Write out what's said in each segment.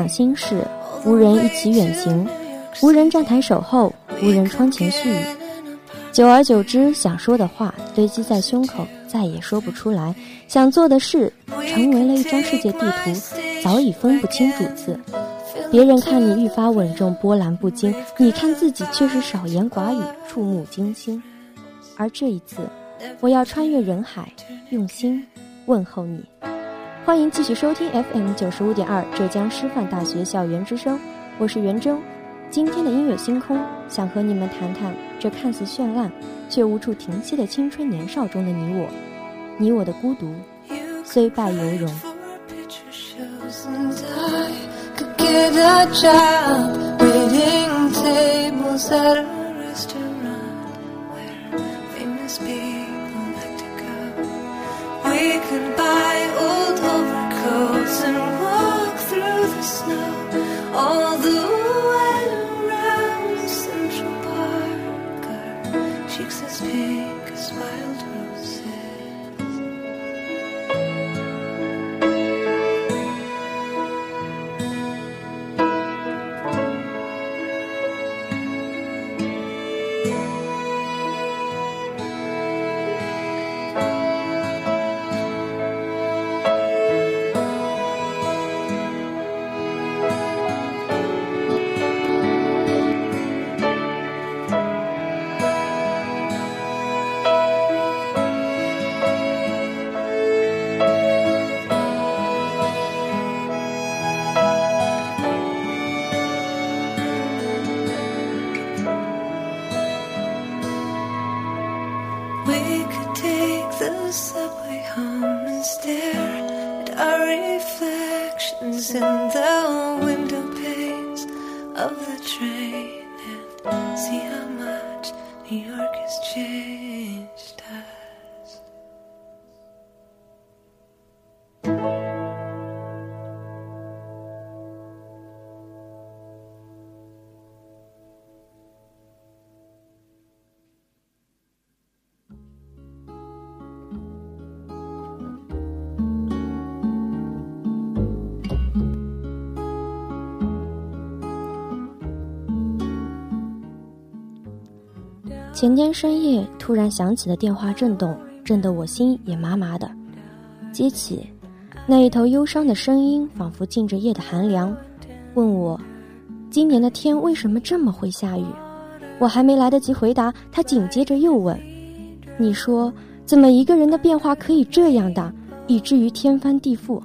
无人分享心事，无人一起远行，无人站台守候，无人窗前絮语。久而久之，想说的话堆积在胸口，再也说不出来；想做的事成为了一张世界地图，早已分不清主次。别人看你愈发稳重波澜不惊，你看自己却是少言寡语，触目惊心。而这一次，我要穿越人海，用心问候你。欢迎继续收听 FM 九十五点二浙江师范大学校园之声，我是袁征。今天的音乐星空，想和你们谈谈这看似绚烂却无处停息的青春年少中的你我，你我的孤独，虽败犹荣。前天深夜突然响起的电话震动，震得我心也麻麻的。接起，那一头忧伤的声音仿佛浸着夜的寒凉，问我：今年的天为什么这么会下雨？我还没来得及回答，他紧接着又问：你说怎么一个人的变化可以这样大，以至于天翻地覆？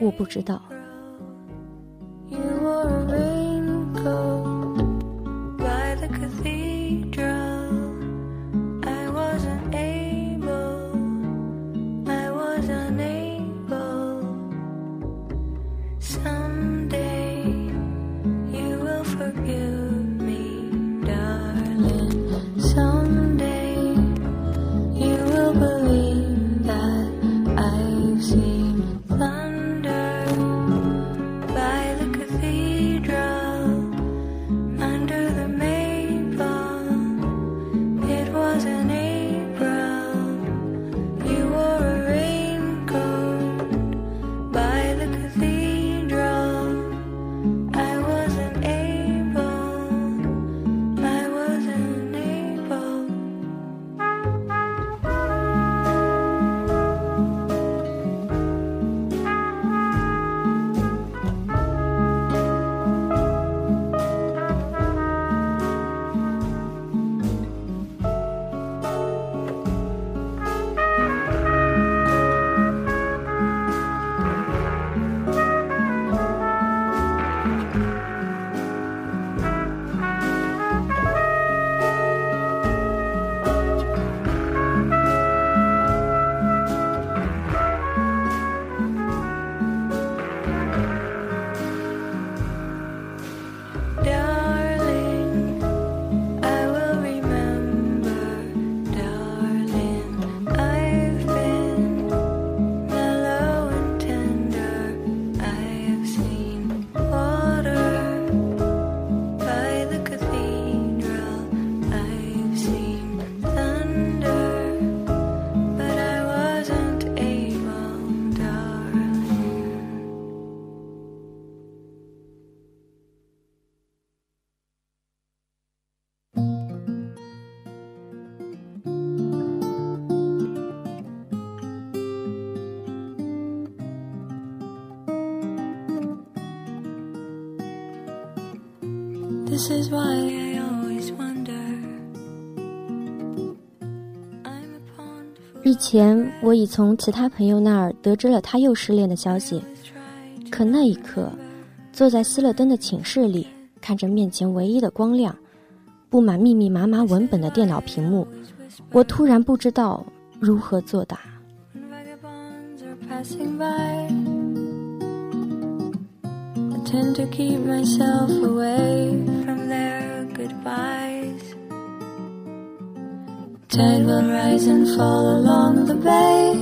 我不知道。前我已从其他朋友那儿得知了他又失恋的消息，可那一刻，坐在熄了灯的寝室里，看着面前唯一的光亮，布满密密麻麻文本的电脑屏幕，我突然不知道如何作答。Tide will rise and fall along the bay,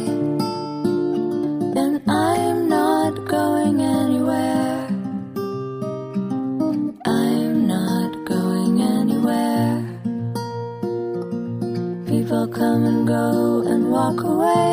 and I'm not going anywhere. I'm not going anywhere. People come and go and walk away,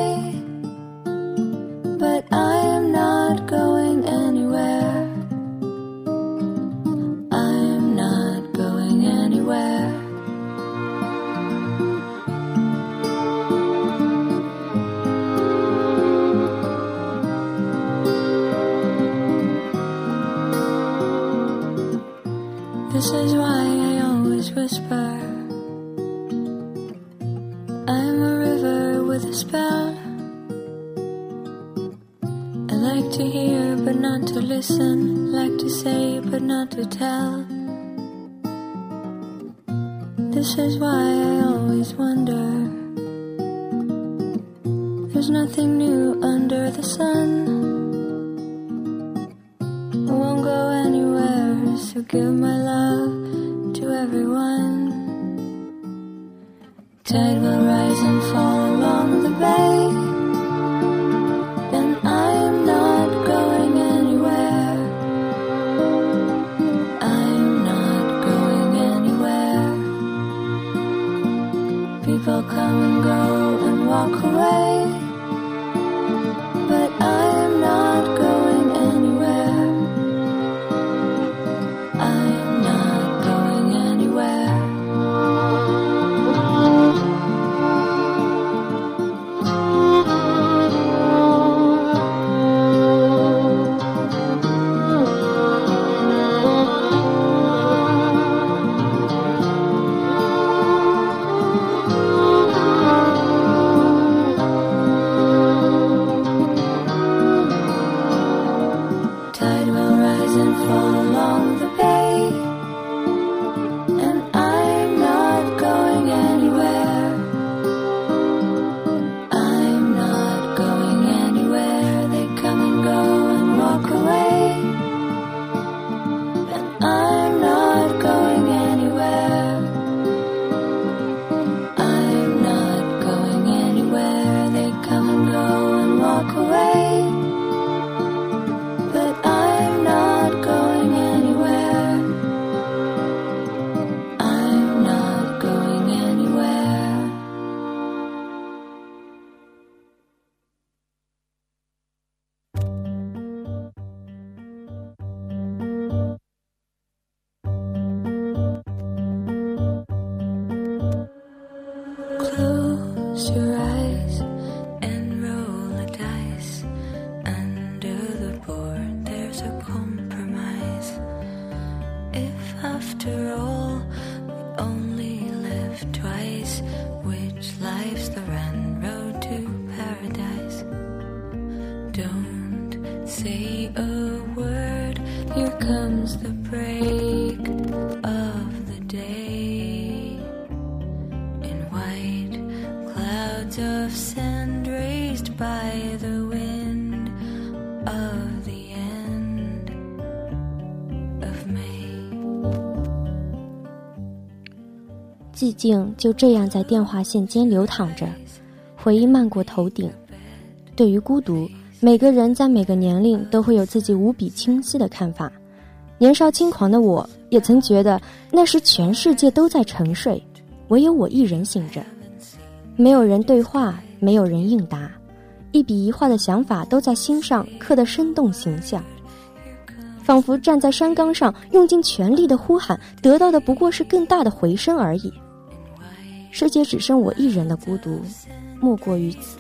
寂静就这样在电话线间流淌着，回忆漫过头顶。对于孤独，每个人在每个年龄都会有自己无比清晰的看法。年少轻狂的我，也曾觉得那时全世界都在沉睡，唯有我一人醒着。没有人对话，没有人应答，一笔一画的想法都在心上刻得生动形象，仿佛站在山岗上，用尽全力的呼喊，得到的不过是更大的回声而已。世界只剩我一人的孤独，莫过于此。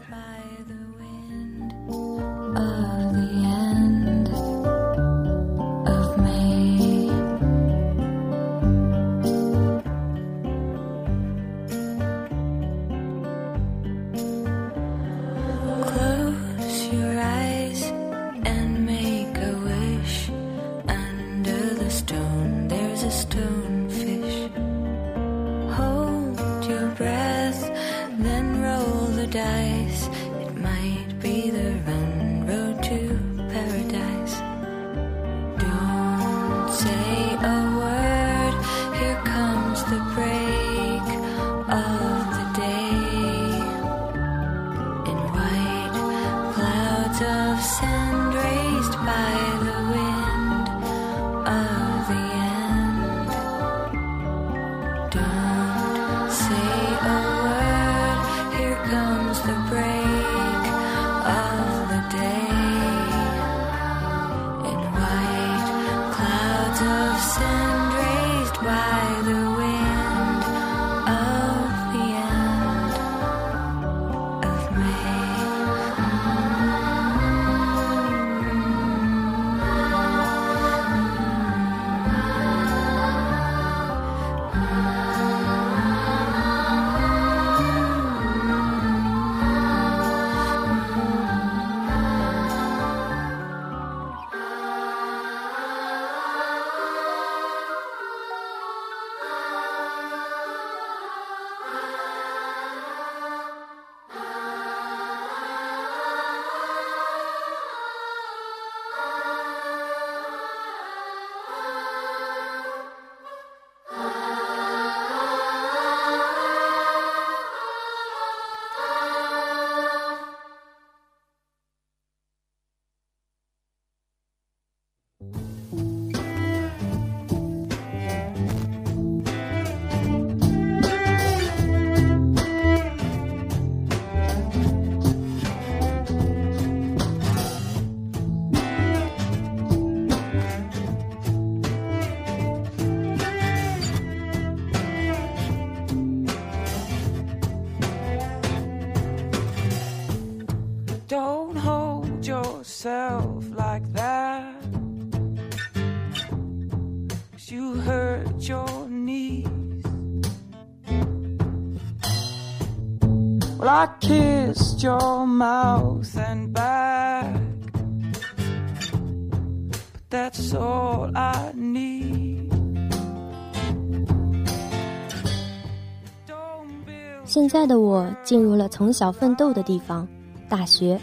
在的我进入了从小奋斗的地方——大学。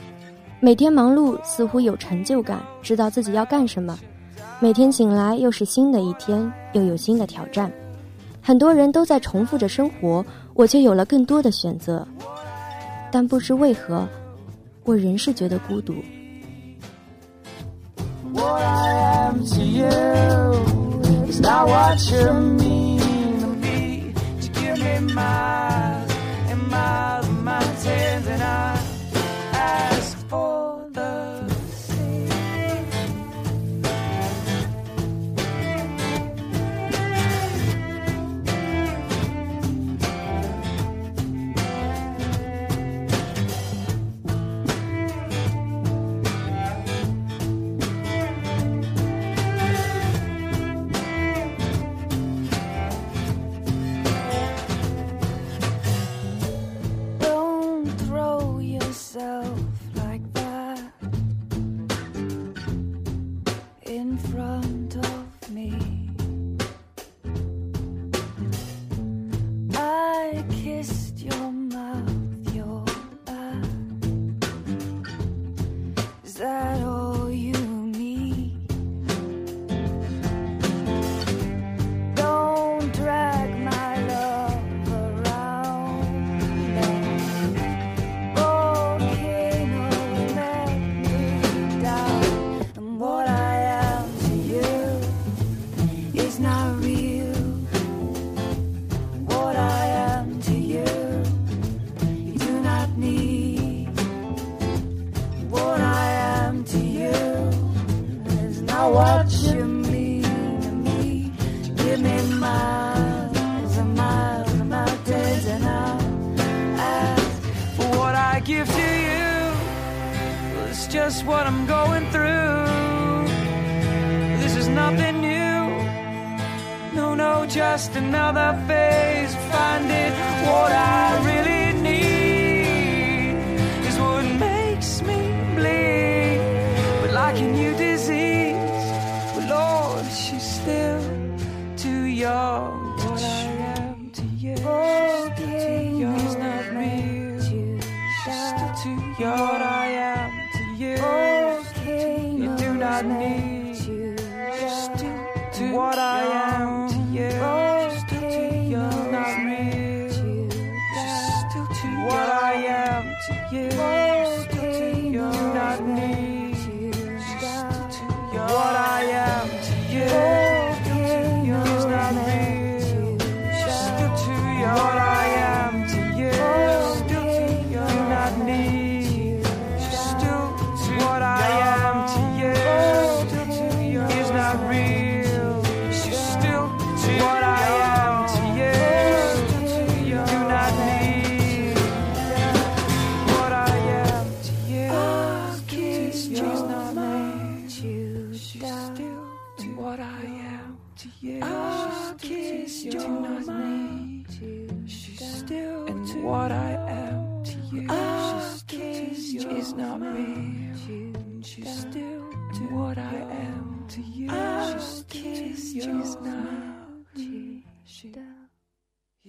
每天忙碌，似乎有成就感，知道自己要干什么。每天醒来又是新的一天，又有新的挑战。很多人都在重复着生活，我却有了更多的选择。但不知为何，我仍是觉得孤独。just what I'm going through. This is nothing new. No, no, just another phase. Finding what I really need is what makes me bleed. But like in you. you to still too young, not. Still too young, what I am to you. You do not need.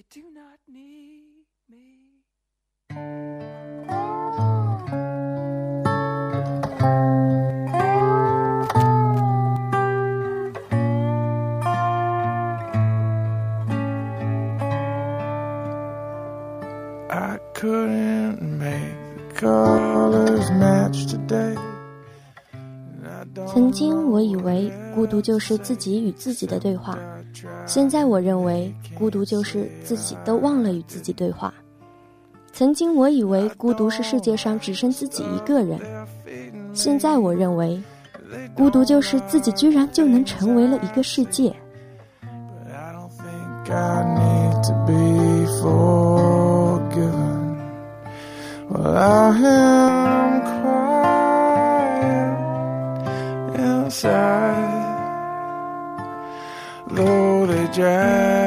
Do not need me. 曾经我以为孤独就是自己与自己的对话，现在我认为孤独就是自己都忘了与自己对话。曾经我以为孤独是世界上只剩自己一个人，现在我认为孤独就是自己居然就能成为了一个世界。I drive.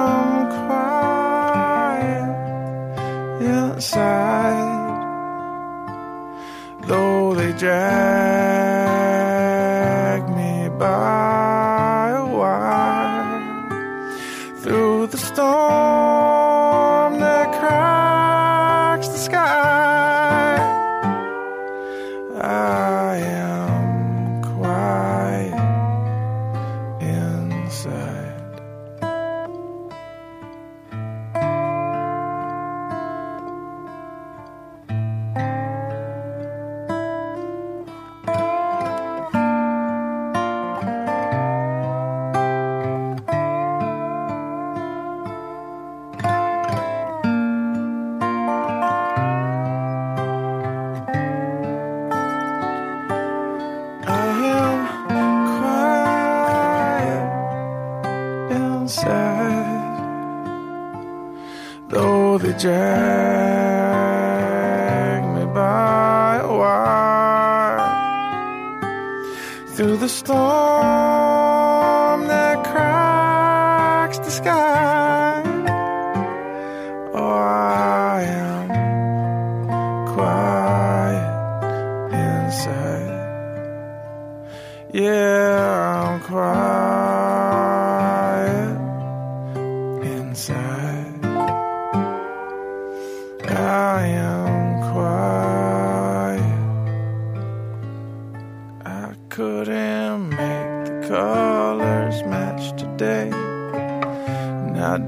side, though they drive.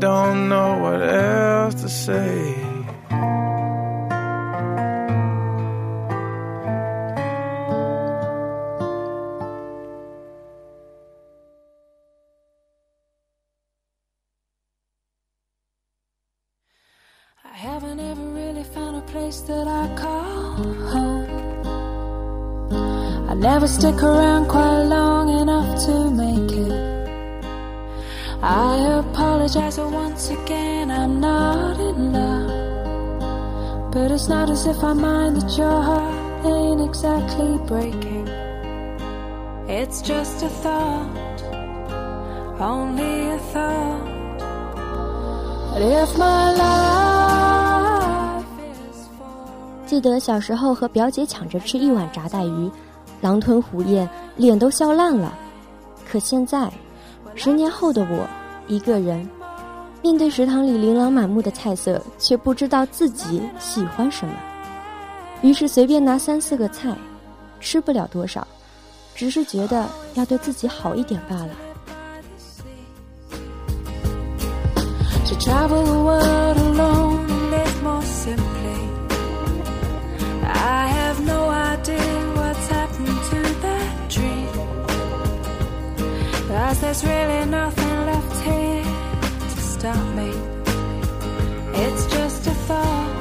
Don't know what else to say. A thought, only if my life is for 记得小时候和表姐抢着吃一碗炸带鱼，狼吞虎咽，脸都笑烂了。可现在，十年后的我，一个人面对食堂里琳琅满目的菜色，却不知道自己喜欢什么，于是随便拿三四个菜，吃不了多少，只是觉得要对自己好一点罢了。to travel the world alone and live more simply. I have no idea what's happened to that dream. Cause there's really nothing left here to stop me. It's just a thought,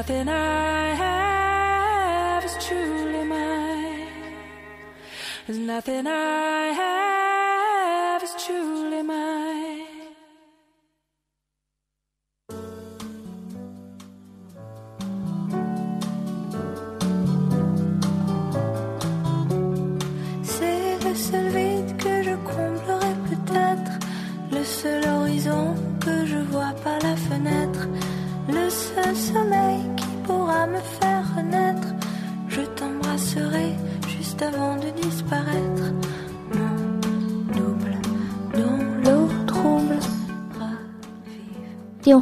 nothing I have is truly mine. There's nothing I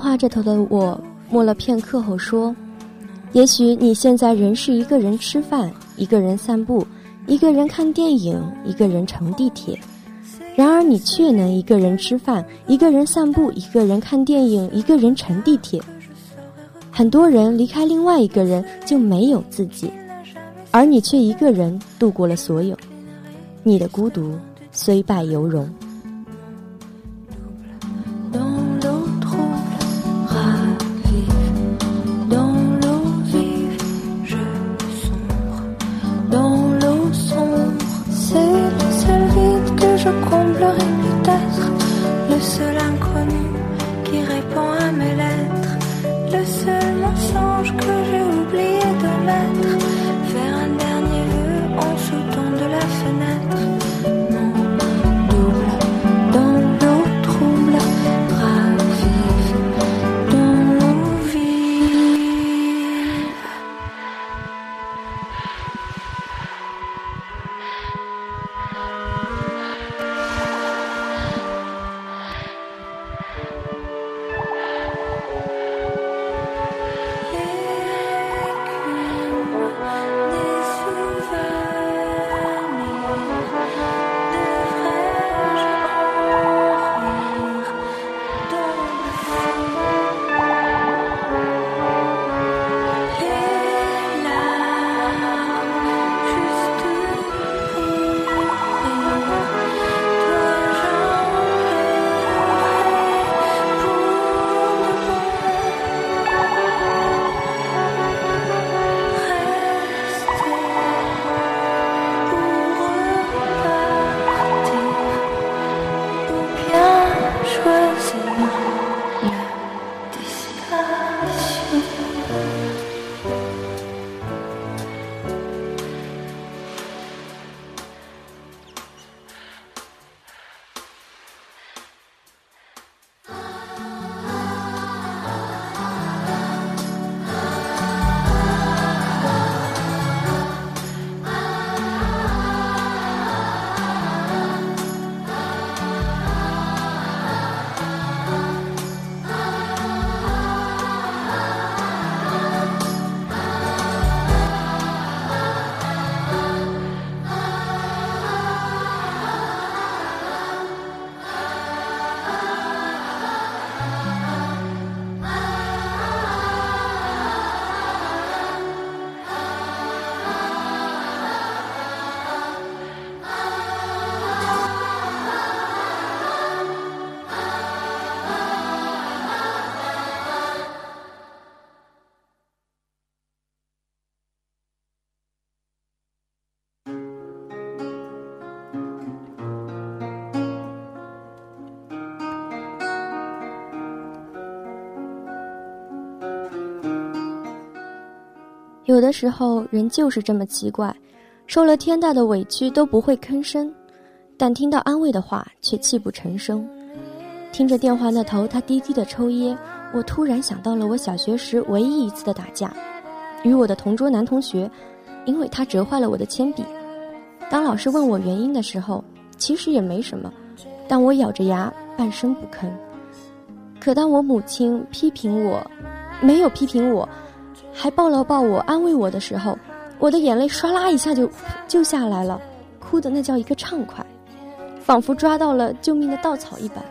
话这头的我默了片刻后说：“也许你现在仍是一个人吃饭，一个人散步，一个人看电影，一个人乘地铁。然而你却能一个人吃饭，一个人散步，一个人看电影，一个人乘地铁。很多人离开另外一个人就没有自己，而你却一个人度过了所有。你的孤独虽败犹荣。” company 有的时候人就是这么奇怪，受了天大的委屈都不会吭声，但听到安慰的话却泣不成声。听着电话那头他低低的抽噎，我突然想到了我小学时唯一一次的打架，与我的同桌男同学，因为他折坏了我的铅笔。当老师问我原因的时候，其实也没什么，但我咬着牙半声不吭。可当我母亲批评我，没有批评我，还抱了抱我安慰我的时候，我的眼泪唰啦一下就就下来了，哭的那叫一个畅快，仿佛抓到了救命的稻草一般。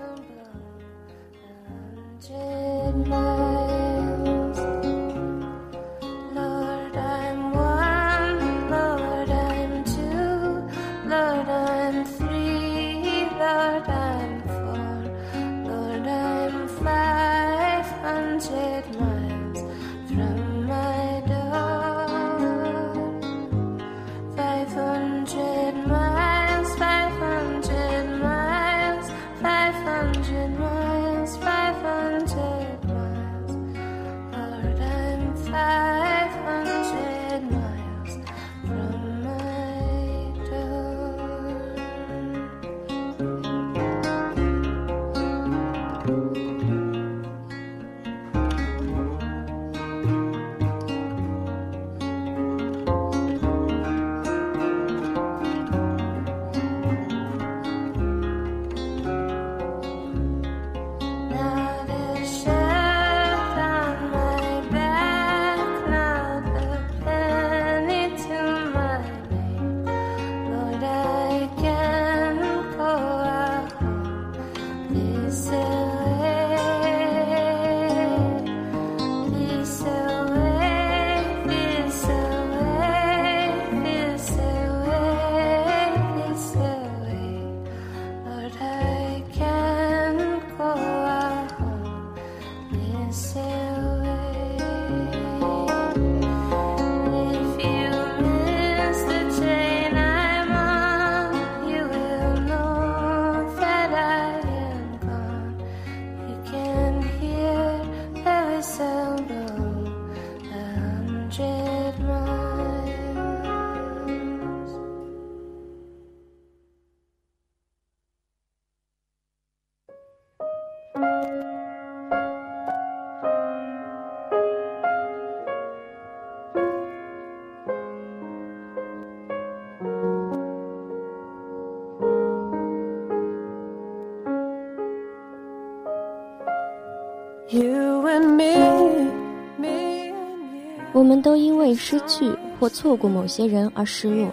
我们都因为失去或错过某些人而失落，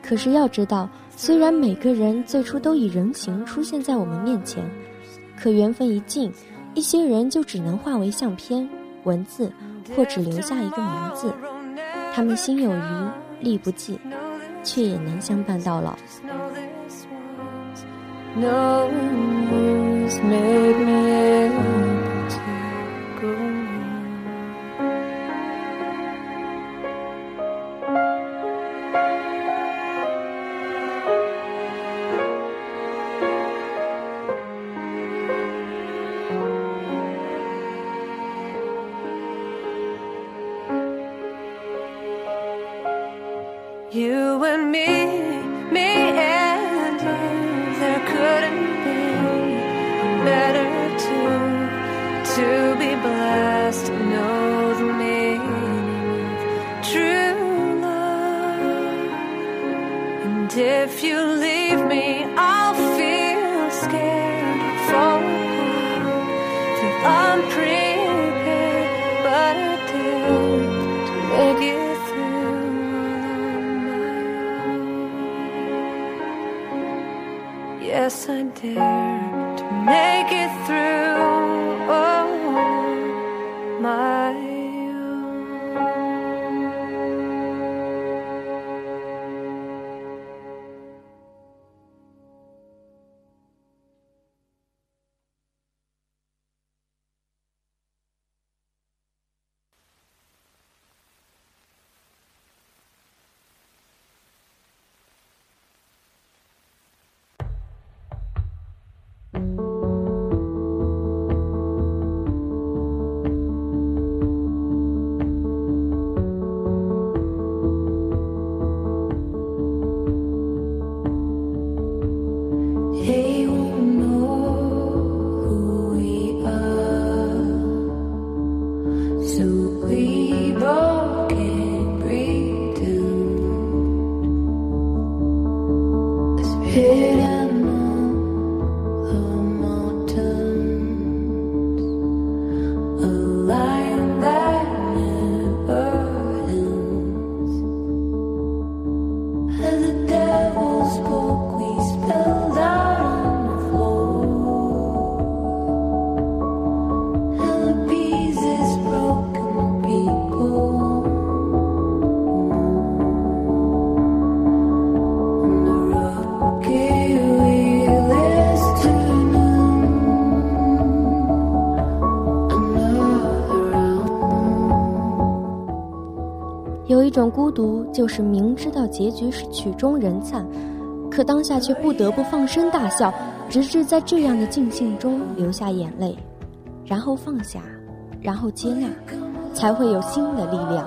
可是要知道，虽然每个人最初都以人形出现在我们面前，可缘分一尽，一些人就只能化为相片、文字，或只留下一个名字。他们心有余力不济，却也能相伴到老。就是明知道结局是曲终人散，可当下却不得不放声大笑，直至在这样的尽兴中流下眼泪，然后放下，然后接纳，才会有新的力量。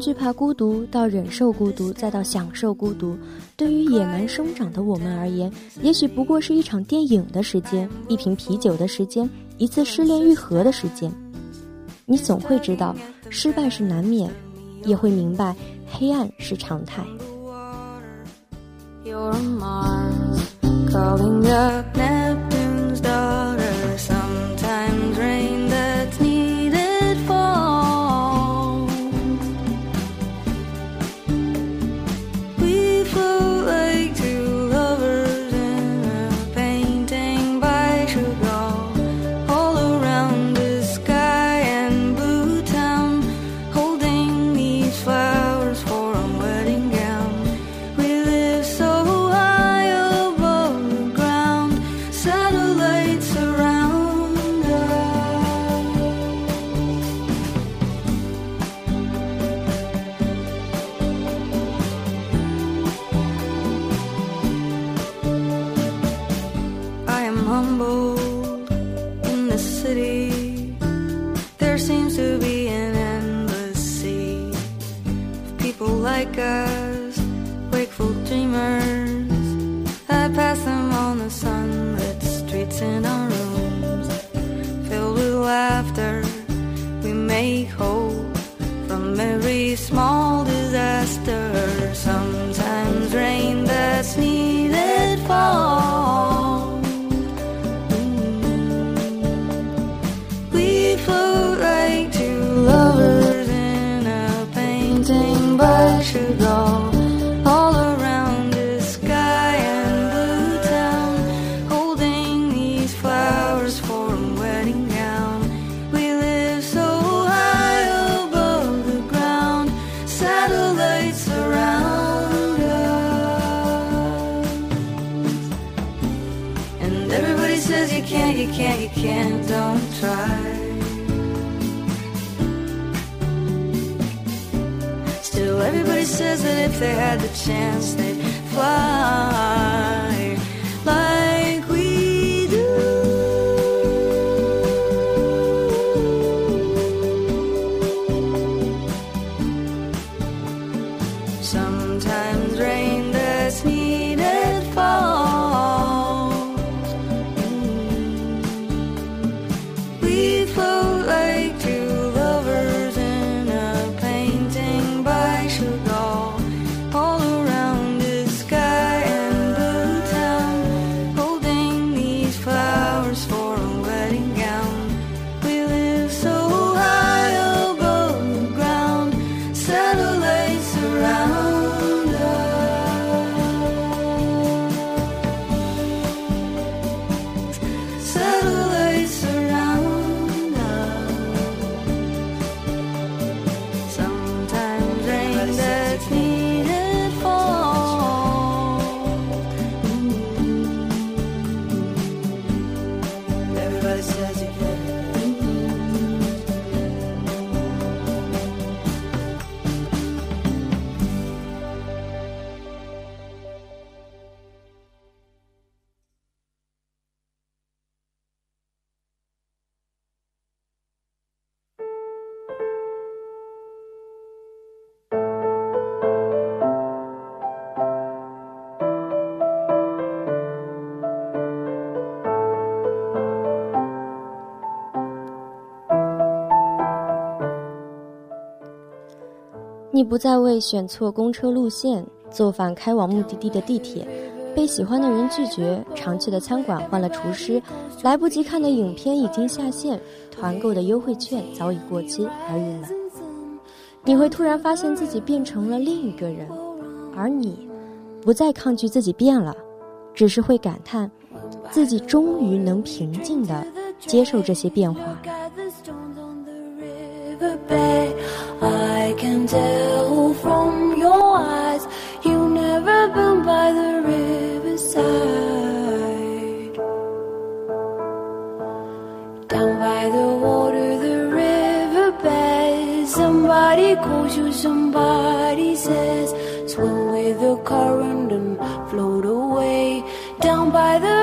惧怕孤独到忍受孤独，再到享受孤独，对于野蛮生长的我们而言，也许不过是一场电影的时间，一瓶啤酒的时间，一次失恋愈合的时间。你总会知道，失败是难免，也会明白，黑暗是常态。So 你不再为选错公车路线、坐反开往目的地的地铁、被喜欢的人拒绝、常去的餐馆换了厨师、来不及看的影片已经下线、团购的优惠券早已过期而郁闷。你会突然发现自己变成了另一个人，而你不再抗拒自己变了，只是会感叹自己终于能平静地接受这些变化。I can tell from your eyes you never been by the riverside. Down by the water, the riverbed. Somebody calls you, somebody says, swim with the current and float away. Down by the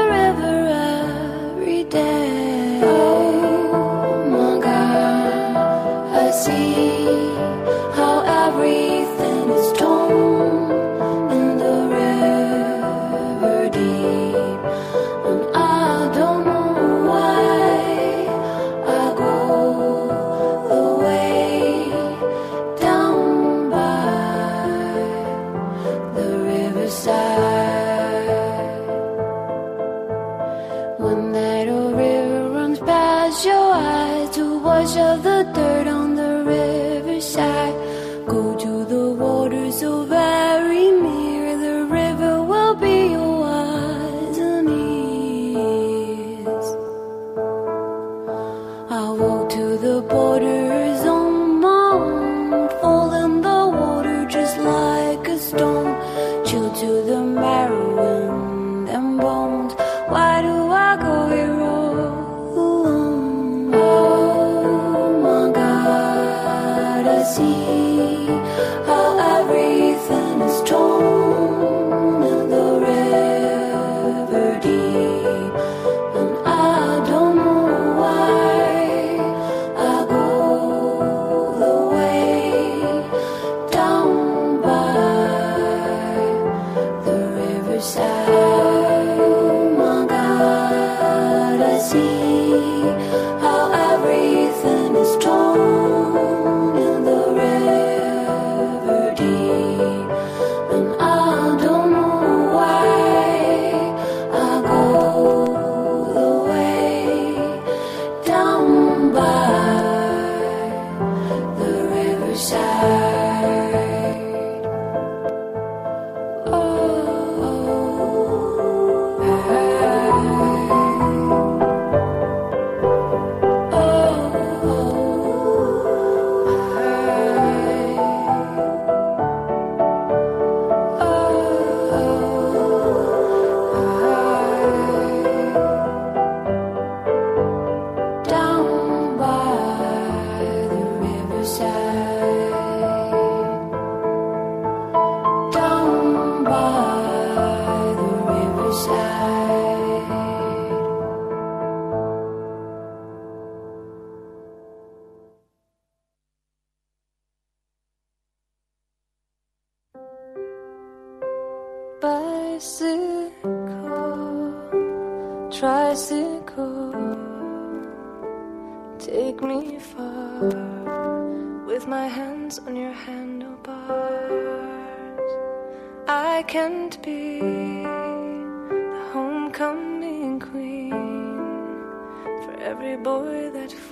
boy that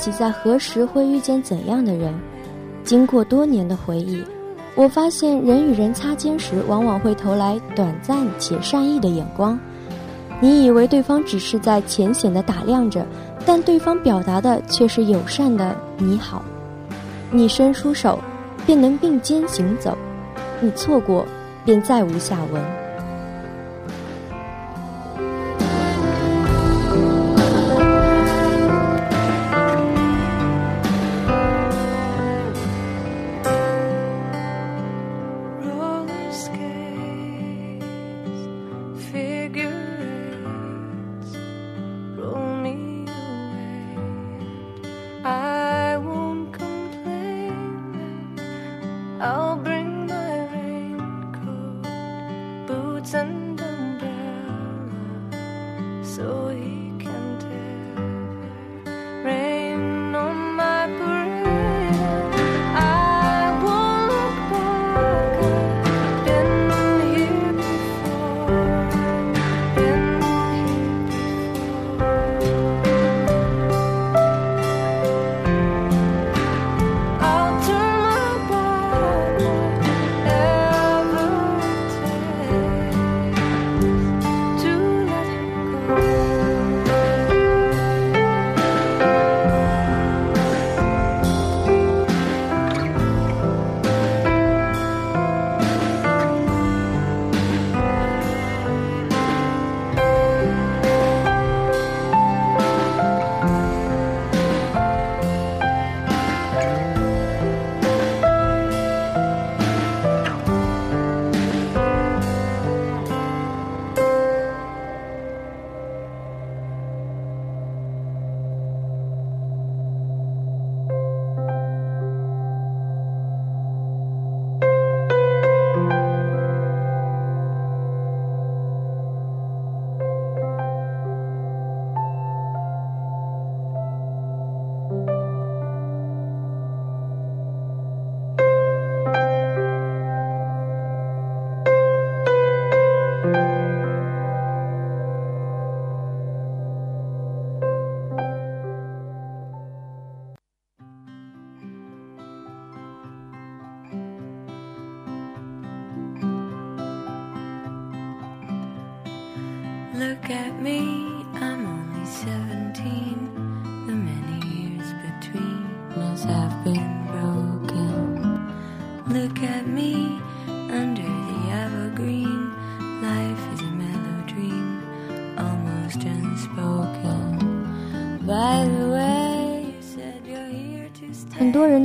己在何时会遇见怎样的人。经过多年的回忆，我发现人与人擦肩时，往往会投来短暂且善意的眼光。你以为对方只是在浅显的打量着，但对方表达的却是友善的“你好”。你伸出手，便能并肩行走；你错过，便再无下文。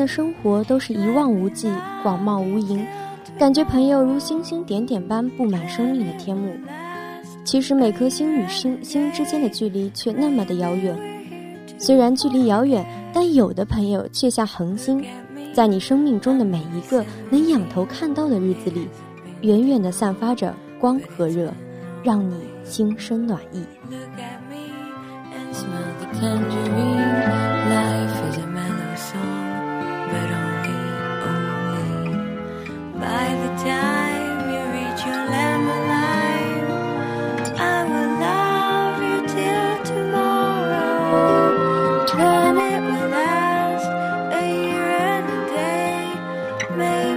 生活都是一望无际、广袤无垠，感觉朋友如星星点点般布满生命的天幕。其实每颗星与星星之间的距离却那么的遥远。虽然距离遥远，但有的朋友却像恒星，在你生命中的每一个能仰头看到的日子里，远远地散发着光和热，让你心生暖意。Look at me and smell the Maybe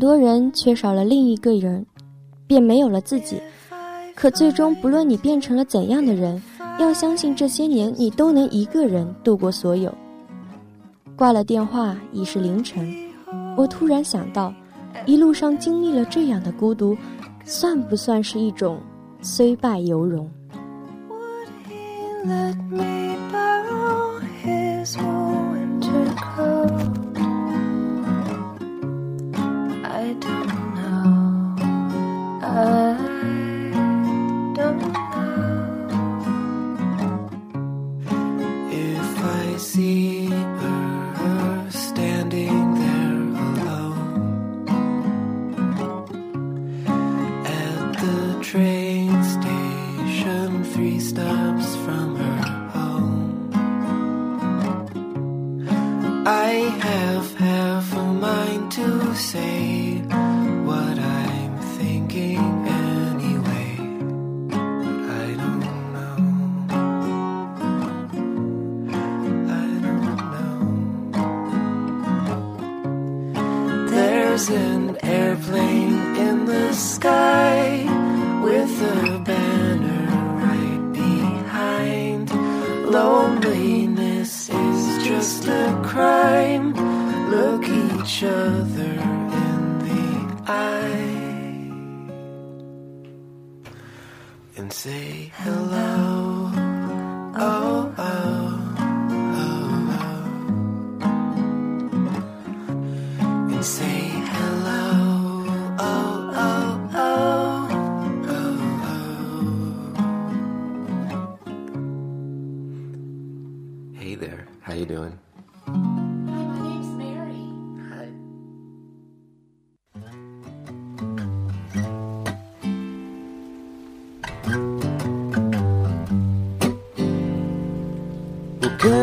多人缺少了另一个人，便没有了自己。可最终，不论你变成了怎样的人，要相信这些年你都能一个人度过所有。挂了电话，已是凌晨。我突然想到，一路上经历了这样的孤独，算不算是一种虽败犹荣？say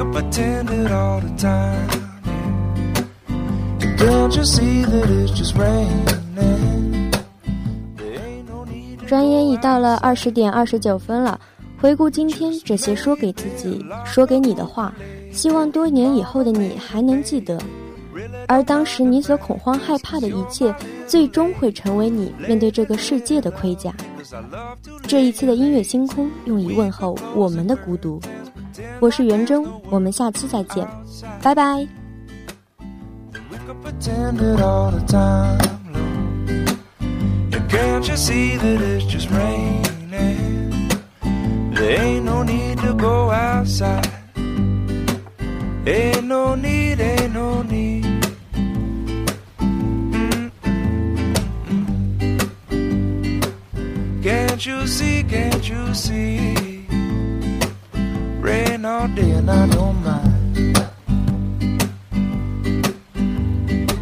could pretend all the time. Don't you see that it's just raining? 转眼已到了二十点二十九分了，回顾今天这些说给自己、说给你的话，希望多年以后的你还能记得。而当时你所恐慌害怕的一切，最终会成为你面对这个世界的盔甲。这一期的音乐星空，用以问候我们的孤独。我是袁征，我们下期再见，拜拜。Can't you see that it's just raining? There ain't no need to go outside. Ain't no need, ain't no need. Mm-mm-mm. Can't you see, can't you see? Rain all day and I don't mind.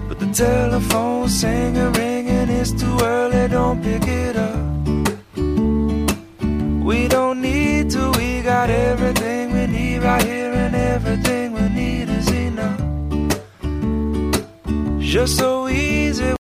But the telephone singing, ringing, it's too early, don't pick it up. We don't need to, we got everything we need right here, and everything we need is enough. Just so easy.